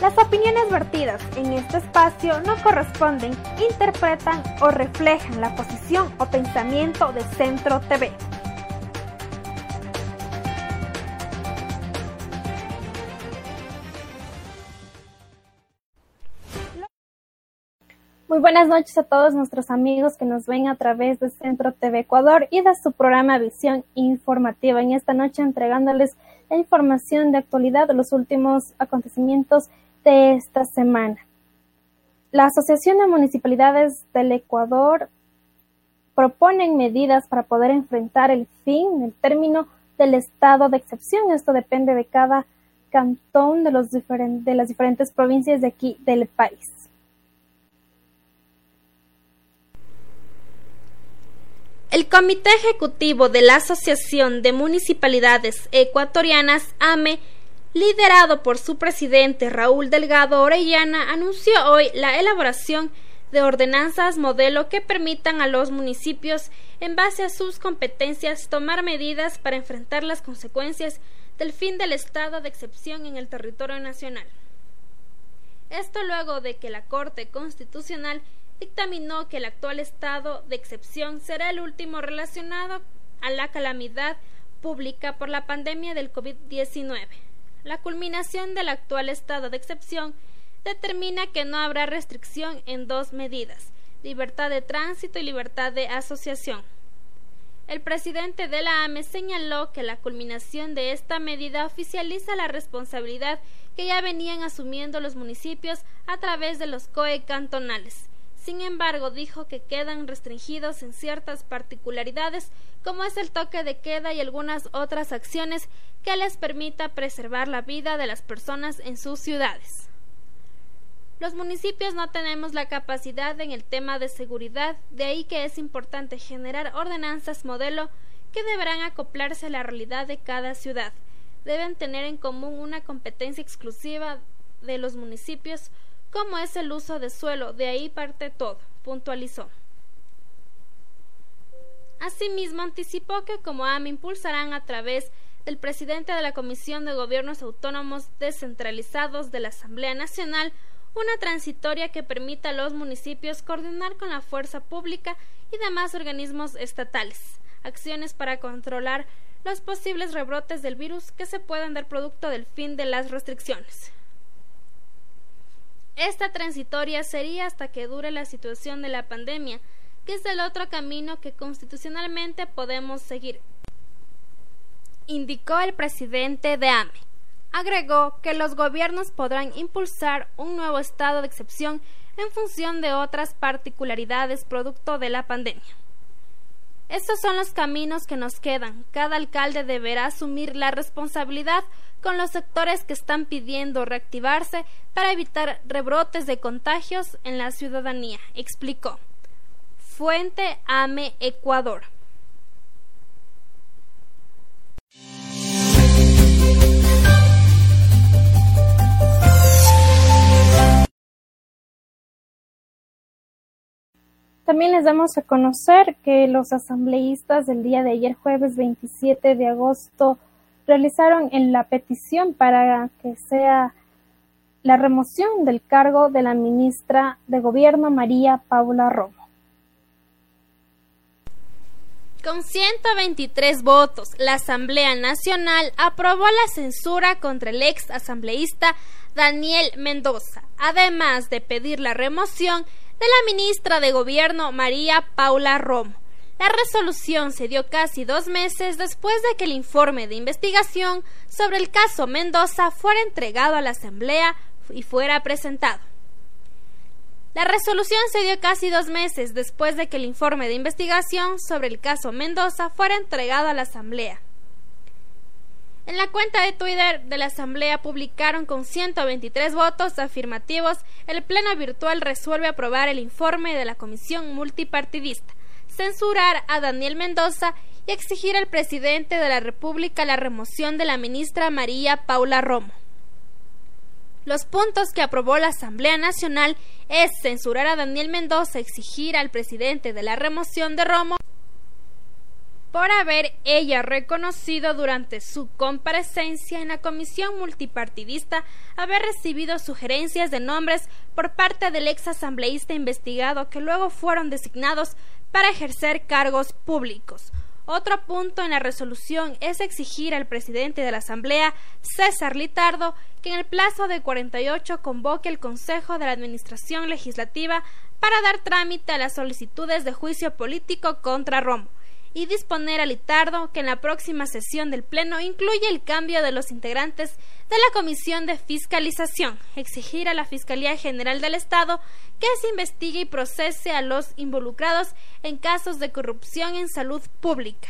Las opiniones vertidas en este espacio no corresponden, interpretan o reflejan la posición o pensamiento de Centro TV. Muy buenas noches a todos nuestros amigos que nos ven a través de Centro TV Ecuador y de su programa Visión Informativa. En esta noche entregándoles la información de actualidad de los últimos acontecimientos de esta semana. La Asociación de Municipalidades del Ecuador proponen medidas para poder enfrentar el fin, el término del estado de excepción. Esto depende de cada cantón de, los de las diferentes provincias de aquí del país. El Comité Ejecutivo de la Asociación de Municipalidades Ecuatorianas, AME, liderado por su presidente Raúl Delgado Orellana, anunció hoy la elaboración de ordenanzas modelo que permitan a los municipios, en base a sus competencias, tomar medidas para enfrentar las consecuencias del fin del estado de excepción en el territorio nacional. Esto luego de que la Corte Constitucional dictaminó que el actual estado de excepción será el último relacionado a la calamidad pública por la pandemia del COVID-19. La culminación del actual estado de excepción determina que no habrá restricción en dos medidas, libertad de tránsito y libertad de asociación. El presidente de la AME señaló que la culminación de esta medida oficializa la responsabilidad que ya venían asumiendo los municipios a través de los COE cantonales. Sin embargo, dijo que quedan restringidos en ciertas particularidades, como es el toque de queda y algunas otras acciones que les permita preservar la vida de las personas en sus ciudades. Los municipios no tenemos la capacidad en el tema de seguridad, de ahí que es importante generar ordenanzas modelo que deberán acoplarse a la realidad de cada ciudad. Deben tener en común una competencia exclusiva de los municipios como es el uso de suelo, de ahí parte todo, puntualizó. Asimismo, anticipó que como AME impulsarán a través del presidente de la Comisión de Gobiernos Autónomos Descentralizados de la Asamblea Nacional una transitoria que permita a los municipios coordinar con la fuerza pública y demás organismos estatales acciones para controlar los posibles rebrotes del virus que se puedan dar producto del fin de las restricciones. Esta transitoria sería hasta que dure la situación de la pandemia, que es el otro camino que constitucionalmente podemos seguir, indicó el presidente de AME. Agregó que los gobiernos podrán impulsar un nuevo estado de excepción en función de otras particularidades producto de la pandemia. Estos son los caminos que nos quedan. Cada alcalde deberá asumir la responsabilidad con los sectores que están pidiendo reactivarse para evitar rebrotes de contagios en la ciudadanía, explicó. Fuente AME Ecuador. También les damos a conocer que los asambleístas del día de ayer, jueves 27 de agosto, realizaron en la petición para que sea la remoción del cargo de la ministra de Gobierno María Paula Romo. Con 123 votos, la Asamblea Nacional aprobó la censura contra el ex asambleísta Daniel Mendoza, además de pedir la remoción de la ministra de Gobierno María Paula Romo. La resolución se dio casi dos meses después de que el informe de investigación sobre el caso Mendoza fuera entregado a la Asamblea y fuera presentado. La resolución se dio casi dos meses después de que el informe de investigación sobre el caso Mendoza fuera entregado a la Asamblea. En la cuenta de Twitter de la Asamblea publicaron con 123 votos afirmativos, el Pleno Virtual resuelve aprobar el informe de la Comisión Multipartidista, censurar a Daniel Mendoza y exigir al presidente de la República la remoción de la ministra María Paula Romo. Los puntos que aprobó la Asamblea Nacional es censurar a Daniel Mendoza, exigir al presidente de la remoción de Romo por haber ella reconocido durante su comparecencia en la comisión multipartidista haber recibido sugerencias de nombres por parte del ex asambleísta investigado que luego fueron designados para ejercer cargos públicos. Otro punto en la resolución es exigir al presidente de la Asamblea, César Litardo, que en el plazo de 48 convoque el Consejo de la Administración Legislativa para dar trámite a las solicitudes de juicio político contra Romo y disponer a Litardo que en la próxima sesión del Pleno incluya el cambio de los integrantes de la Comisión de Fiscalización, exigir a la Fiscalía General del Estado que se investigue y procese a los involucrados en casos de corrupción en salud pública.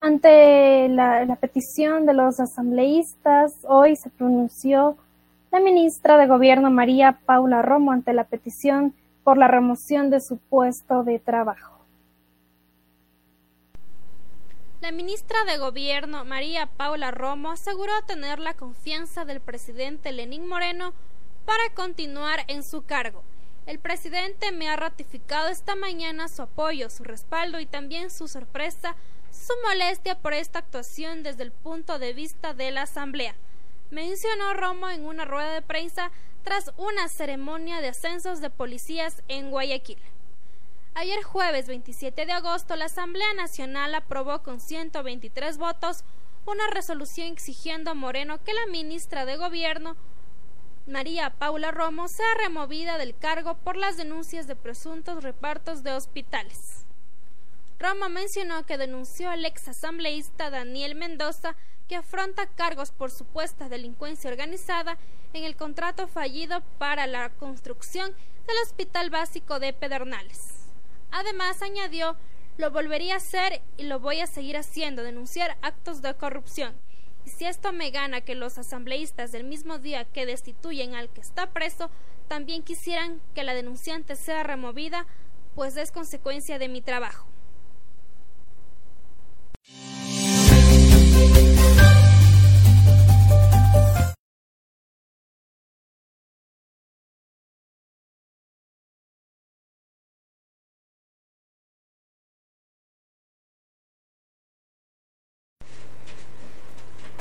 Ante la, la petición de los asambleístas, hoy se pronunció la ministra de Gobierno María Paula Romo ante la petición por la remoción de su puesto de trabajo. La ministra de Gobierno María Paula Romo aseguró tener la confianza del presidente Lenín Moreno para continuar en su cargo. El presidente me ha ratificado esta mañana su apoyo, su respaldo y también su sorpresa, su molestia por esta actuación desde el punto de vista de la Asamblea mencionó Romo en una rueda de prensa tras una ceremonia de ascensos de policías en Guayaquil. Ayer jueves 27 de agosto, la Asamblea Nacional aprobó con 123 votos una resolución exigiendo a Moreno que la ministra de Gobierno, María Paula Romo, sea removida del cargo por las denuncias de presuntos repartos de hospitales. Romo mencionó que denunció al ex asambleísta Daniel Mendoza que afronta cargos por supuesta delincuencia organizada en el contrato fallido para la construcción del Hospital Básico de Pedernales. Además, añadió, lo volvería a hacer y lo voy a seguir haciendo, denunciar actos de corrupción. Y si esto me gana que los asambleístas del mismo día que destituyen al que está preso también quisieran que la denunciante sea removida, pues es consecuencia de mi trabajo.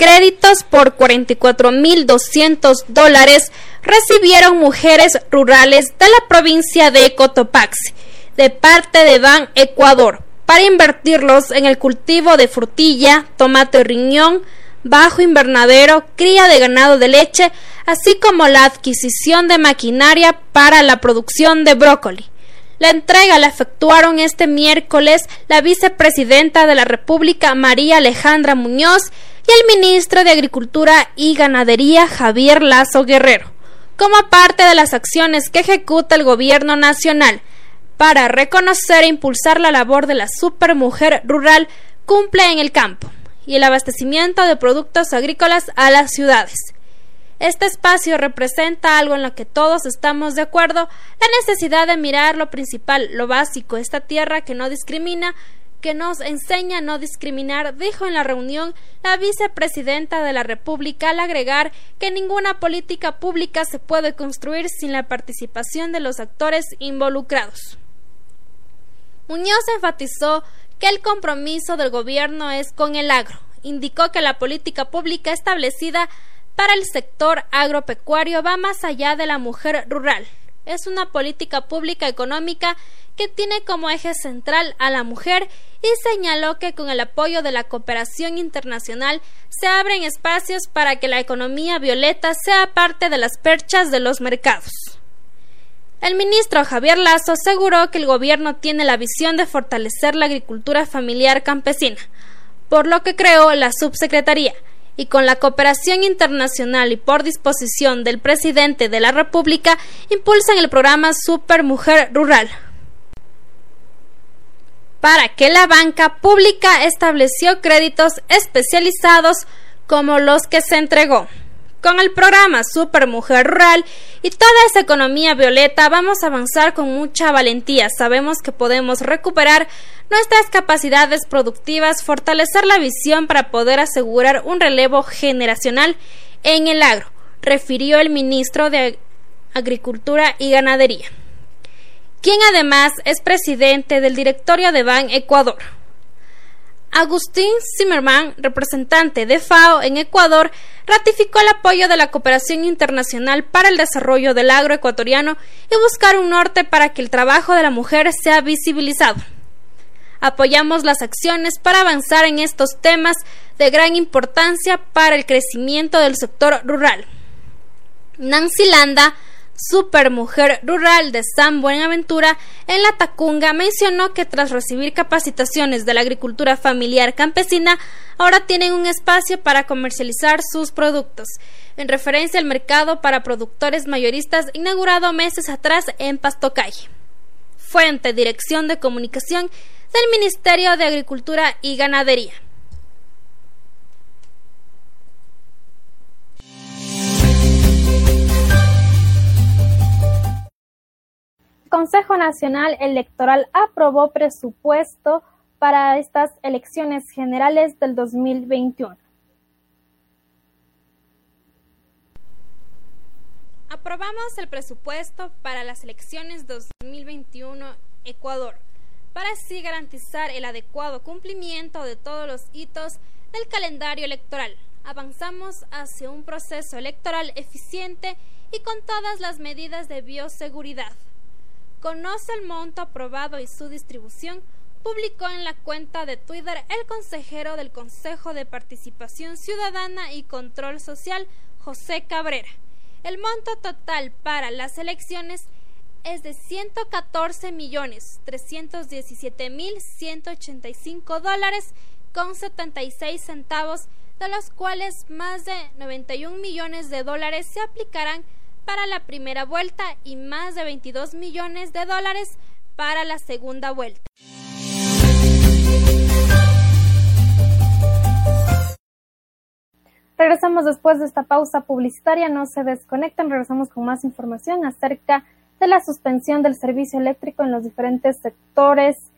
Créditos por 44.200 dólares recibieron mujeres rurales de la provincia de Cotopaxi de parte de Ban Ecuador para invertirlos en el cultivo de frutilla, tomate riñón, bajo invernadero, cría de ganado de leche, así como la adquisición de maquinaria para la producción de brócoli. La entrega la efectuaron este miércoles la vicepresidenta de la República María Alejandra Muñoz y el ministro de Agricultura y Ganadería Javier Lazo Guerrero, como parte de las acciones que ejecuta el gobierno nacional para reconocer e impulsar la labor de la supermujer rural cumple en el campo y el abastecimiento de productos agrícolas a las ciudades. Este espacio representa algo en lo que todos estamos de acuerdo, la necesidad de mirar lo principal, lo básico, esta tierra que no discrimina, que nos enseña a no discriminar, dijo en la reunión la vicepresidenta de la República al agregar que ninguna política pública se puede construir sin la participación de los actores involucrados. Muñoz enfatizó que el compromiso del gobierno es con el agro. Indicó que la política pública establecida para el sector agropecuario va más allá de la mujer rural. Es una política pública económica que tiene como eje central a la mujer y señaló que con el apoyo de la cooperación internacional se abren espacios para que la economía violeta sea parte de las perchas de los mercados. El ministro Javier Lazo aseguró que el gobierno tiene la visión de fortalecer la agricultura familiar campesina, por lo que creó la subsecretaría y con la cooperación internacional y por disposición del presidente de la República impulsan el programa Super Mujer Rural, para que la banca pública estableció créditos especializados como los que se entregó. Con el programa Super Mujer Rural y toda esa economía violeta vamos a avanzar con mucha valentía. Sabemos que podemos recuperar nuestras capacidades productivas, fortalecer la visión para poder asegurar un relevo generacional en el agro, refirió el ministro de Agricultura y Ganadería, quien además es presidente del directorio de Ban Ecuador. Agustín Zimmerman, representante de FAO en Ecuador, ratificó el apoyo de la cooperación internacional para el desarrollo del agro ecuatoriano y buscar un norte para que el trabajo de la mujer sea visibilizado. Apoyamos las acciones para avanzar en estos temas de gran importancia para el crecimiento del sector rural. Nancy Landa, supermujer rural de San Buenaventura en La Tacunga, mencionó que tras recibir capacitaciones de la agricultura familiar campesina, ahora tienen un espacio para comercializar sus productos, en referencia al mercado para productores mayoristas inaugurado meses atrás en Pastocalle. Fuente Dirección de Comunicación del Ministerio de Agricultura y Ganadería. Consejo Nacional Electoral aprobó presupuesto para estas elecciones generales del 2021. Aprobamos el presupuesto para las elecciones 2021 Ecuador, para así garantizar el adecuado cumplimiento de todos los hitos del calendario electoral. Avanzamos hacia un proceso electoral eficiente y con todas las medidas de bioseguridad conoce el monto aprobado y su distribución, publicó en la cuenta de Twitter el consejero del Consejo de Participación Ciudadana y Control Social, José Cabrera. El monto total para las elecciones es de 114 millones 317 mil 185 dólares con 76 centavos, de los cuales más de 91 millones de dólares se aplicarán para la primera vuelta y más de 22 millones de dólares para la segunda vuelta. Regresamos después de esta pausa publicitaria, no se desconecten, regresamos con más información acerca de la suspensión del servicio eléctrico en los diferentes sectores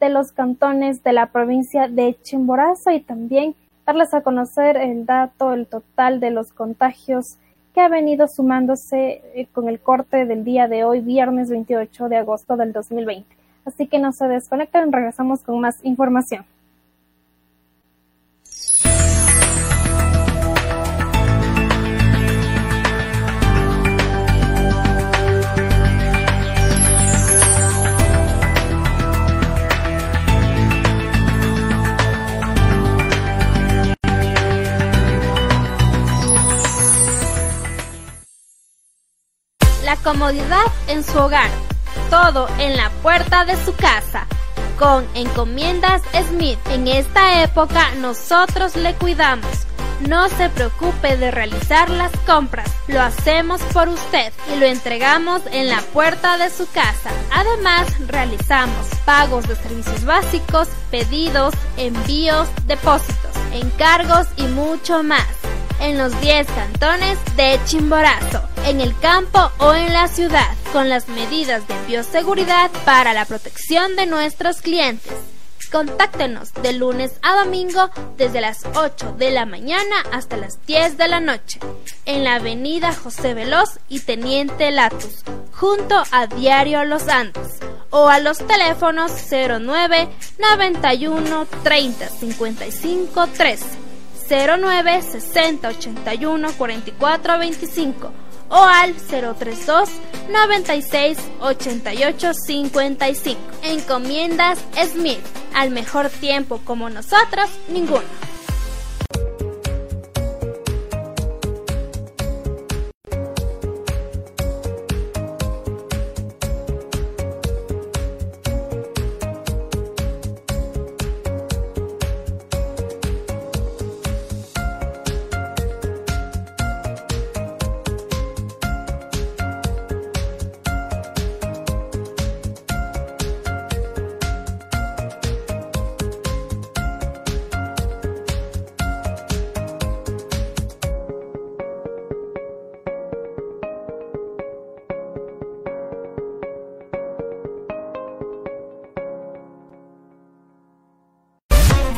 de los cantones de la provincia de Chimborazo y también darles a conocer el dato, el total de los contagios que ha venido sumándose eh, con el corte del día de hoy, viernes 28 de agosto del 2020. Así que no se desconecten, regresamos con más información. Comodidad en su hogar, todo en la puerta de su casa. Con Encomiendas Smith, en esta época nosotros le cuidamos. No se preocupe de realizar las compras, lo hacemos por usted y lo entregamos en la puerta de su casa. Además, realizamos pagos de servicios básicos, pedidos, envíos, depósitos, encargos y mucho más en los 10 cantones de Chimborazo, en el campo o en la ciudad, con las medidas de bioseguridad para la protección de nuestros clientes. Contáctenos de lunes a domingo desde las 8 de la mañana hasta las 10 de la noche en la avenida José Veloz y Teniente Latus, junto a Diario Los Andes, o a los teléfonos 09 91 30 55 13 09 60 81 44 25 o al 032 96 88 55. Encomiendas Smith. Al mejor tiempo como nosotros, ninguno.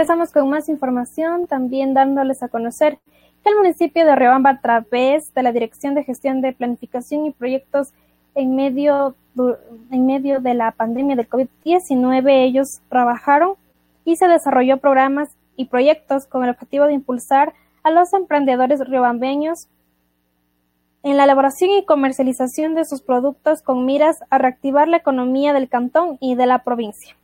Regresamos con más información, también dándoles a conocer que el municipio de Riobamba, a través de la Dirección de Gestión de Planificación y Proyectos en medio, en medio de la pandemia del COVID-19, ellos trabajaron y se desarrolló programas y proyectos con el objetivo de impulsar a los emprendedores riobambeños en la elaboración y comercialización de sus productos con miras a reactivar la economía del cantón y de la provincia.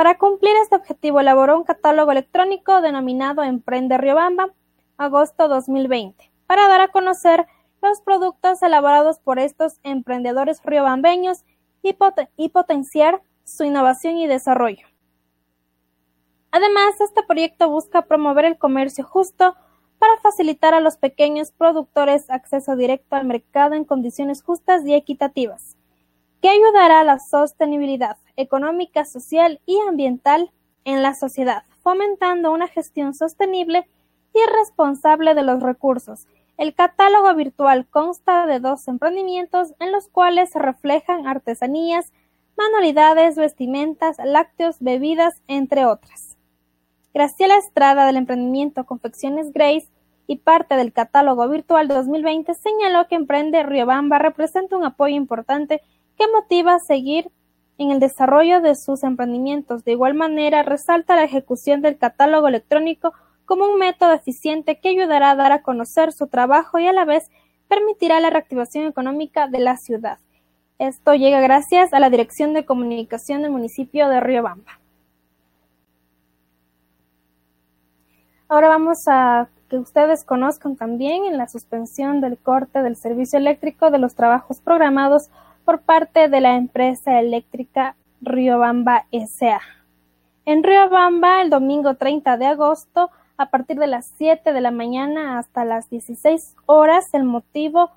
Para cumplir este objetivo elaboró un catálogo electrónico denominado Emprende Riobamba, agosto 2020, para dar a conocer los productos elaborados por estos emprendedores riobambeños y, y potenciar su innovación y desarrollo. Además, este proyecto busca promover el comercio justo para facilitar a los pequeños productores acceso directo al mercado en condiciones justas y equitativas que ayudará a la sostenibilidad económica, social y ambiental en la sociedad, fomentando una gestión sostenible y responsable de los recursos. El catálogo virtual consta de dos emprendimientos en los cuales se reflejan artesanías, manualidades, vestimentas, lácteos, bebidas, entre otras. Graciela Estrada del emprendimiento Confecciones Grace y parte del catálogo virtual 2020 señaló que Emprende Riobamba representa un apoyo importante que motiva a seguir en el desarrollo de sus emprendimientos. De igual manera, resalta la ejecución del catálogo electrónico como un método eficiente que ayudará a dar a conocer su trabajo y a la vez permitirá la reactivación económica de la ciudad. Esto llega gracias a la Dirección de Comunicación del municipio de Riobamba. Ahora vamos a que ustedes conozcan también en la suspensión del corte del servicio eléctrico de los trabajos programados por parte de la empresa eléctrica Riobamba S.A. En Riobamba, el domingo 30 de agosto, a partir de las 7 de la mañana hasta las 16 horas, el motivo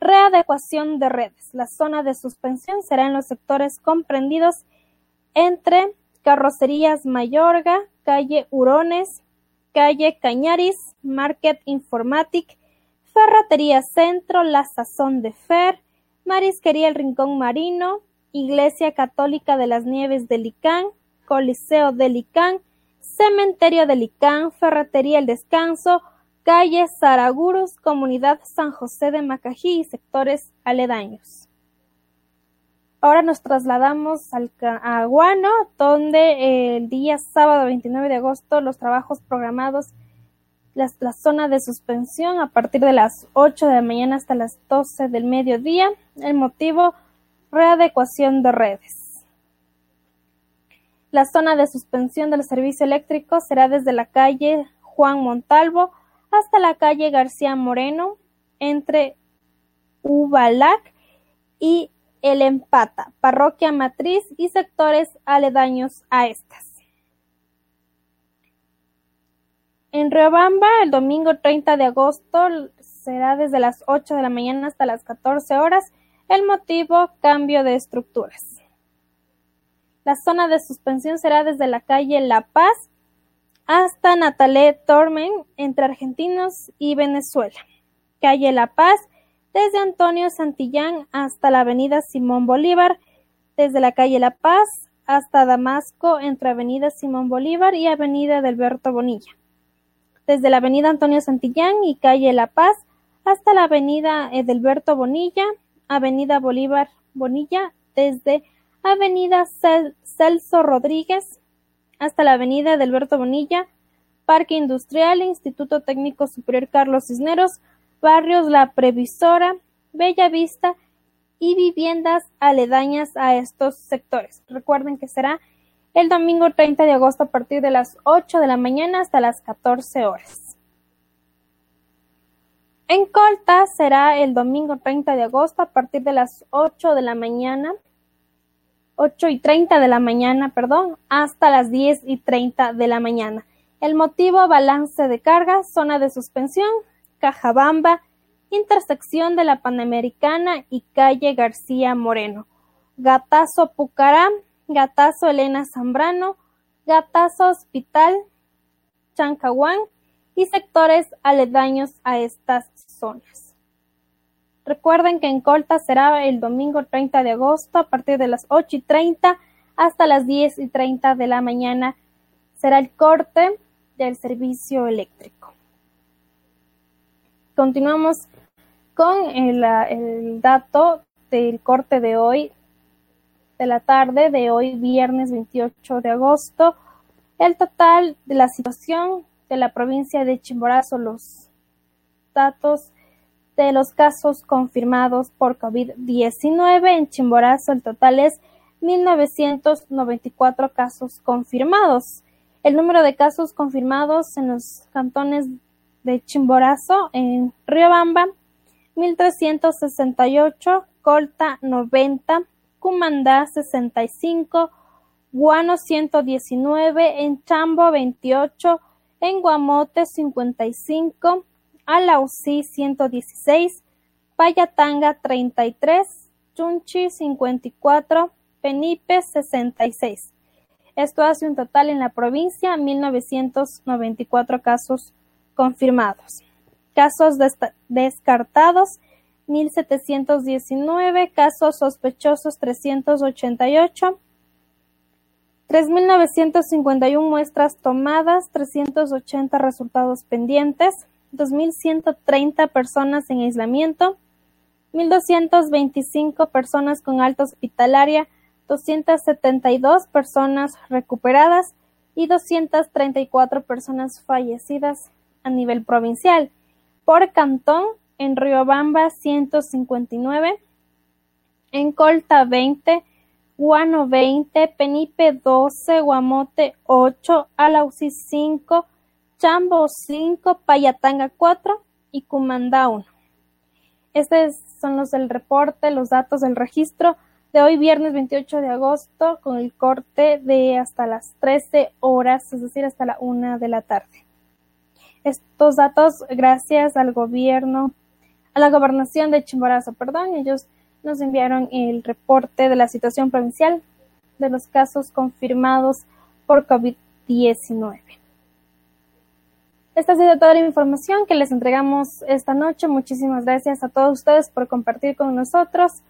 readecuación de redes. La zona de suspensión será en los sectores comprendidos entre Carrocerías Mayorga, calle Hurones, calle Cañaris, Market Informatic, Ferratería Centro, La Sazón de Fer, Marisquería El Rincón Marino, Iglesia Católica de las Nieves de Licán, Coliseo de Licán, Cementerio de Licán, Ferretería El Descanso, Calle Saragurus, Comunidad San José de Macají y sectores aledaños. Ahora nos trasladamos al a Guano, donde el día sábado 29 de agosto los trabajos programados la, zona de suspensión a partir de las 8 de la mañana hasta las 12 del mediodía. El motivo, readecuación de redes. La zona de suspensión del servicio eléctrico será desde la calle Juan Montalvo hasta la calle García Moreno, entre Ubalac y El Empata, parroquia matriz y sectores aledaños a estas. En Riobamba, el domingo 30 de agosto será desde las 8 de la mañana hasta las 14 horas. El motivo, cambio de estructuras. La zona de suspensión será desde la calle La Paz hasta Natalé Tormen, entre argentinos y Venezuela. Calle La Paz, desde Antonio Santillán hasta la avenida Simón Bolívar, desde la calle La Paz hasta Damasco, entre avenida Simón Bolívar y avenida Delberto Bonilla desde la avenida Antonio Santillán y calle La Paz hasta la avenida Edelberto Bonilla, avenida Bolívar Bonilla, desde avenida Celso Rodríguez hasta la avenida Edelberto Bonilla, Parque Industrial, Instituto Técnico Superior Carlos Cisneros, barrios La Previsora, Bella Vista y viviendas aledañas a estos sectores. Recuerden que será el domingo 30 de agosto a partir de las 8 de la mañana hasta las 14 horas. En Colta será el domingo 30 de agosto a partir de las 8 de la mañana, 8 y 30 de la mañana, perdón, hasta las 10 y 30 de la mañana. El motivo, balance de carga, zona de suspensión, Cajabamba, intersección de la Panamericana y calle García Moreno. Gatazo Pucará, Gatazo Elena Zambrano, Gatazo Hospital, Chancahuán y sectores aledaños a estas zonas. Recuerden que en Colta será el domingo 30 de agosto a partir de las 8 y 30 hasta las 10 y 30 de la mañana será el corte del servicio eléctrico. Continuamos con el, el dato del corte de hoy de la tarde de hoy, viernes 28 de agosto. El total de la situación de la provincia de Chimborazo, los datos de los casos confirmados por COVID-19 en Chimborazo, el total es 1.994 casos confirmados. El número de casos confirmados en los cantones de Chimborazo, en Riobamba, 1.368, Colta 90, Cumandá 65, Guano 119, en Chambo 28, en Guamote 55, Alausí 116, Payatanga 33, Chunchi 54, Penipe 66. Esto hace un total en la provincia 1994 casos confirmados. Casos descartados 1.719, casos sospechosos 388, 3.951 muestras tomadas, 380 resultados pendientes, 2.130 personas en aislamiento, 1.225 personas con alta hospitalaria, 272 personas recuperadas y 234 personas fallecidas a nivel provincial. Por cantón, en Riobamba 159, en Colta 20, Guano 20, Penipe 12, Guamote 8, Alausi 5, Chambo 5, Payatanga 4 y Cumandá 1. Estos son los del reporte, los datos del registro de hoy viernes 28 de agosto con el corte de hasta las 13 horas, es decir, hasta la 1 de la tarde. Estos datos gracias al gobierno a la gobernación de Chimborazo, perdón, ellos nos enviaron el reporte de la situación provincial de los casos confirmados por COVID-19. Esta ha sido toda la información que les entregamos esta noche. Muchísimas gracias a todos ustedes por compartir con nosotros.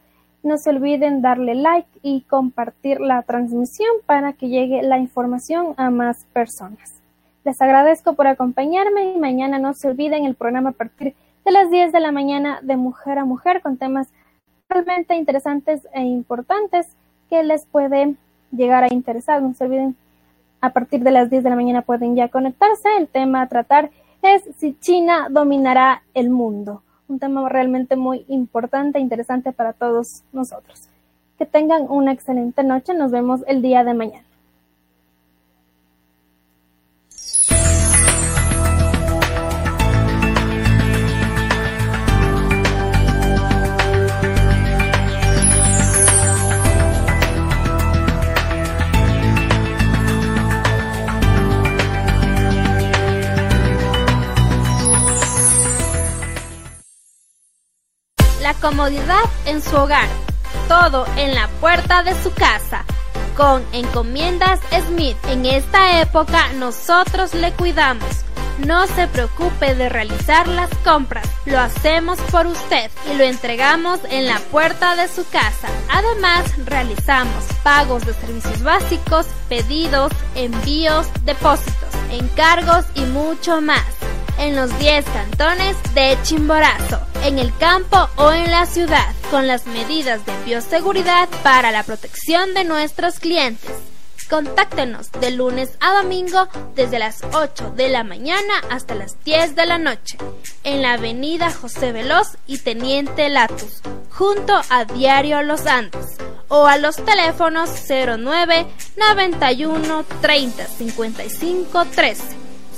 No se olviden darle like y compartir la transmisión para que llegue la información a más personas. Les agradezco por acompañarme y mañana no se olviden el programa a partir de las 10 de la mañana de mujer a mujer con temas realmente interesantes e importantes que les pueden llegar a interesar. No se olviden, a partir de las 10 de la mañana pueden ya conectarse. El tema a tratar es si China dominará el mundo. Un tema realmente muy importante e interesante para todos nosotros. Que tengan una excelente noche. Nos vemos el día de mañana. La comodidad en su hogar, todo en la puerta de su casa. Con Encomiendas Smith, en esta época nosotros le cuidamos. No se preocupe de realizar las compras, lo hacemos por usted y lo entregamos en la puerta de su casa. Además, realizamos pagos de servicios básicos, pedidos, envíos, depósitos, encargos y mucho más en los 10 cantones de Chimborazo, en el campo o en la ciudad, con las medidas de bioseguridad para la protección de nuestros clientes. Contáctenos de lunes a domingo desde las 8 de la mañana hasta las 10 de la noche en la avenida José Veloz y Teniente Latus, junto a Diario Los Andes, o a los teléfonos 09 91 30 55 13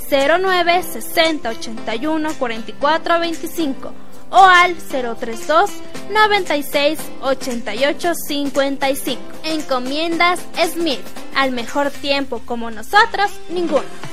09 60 81 44 25 o al 032 96 88 55. Encomiendas Smith. Al mejor tiempo como nosotros, ninguno.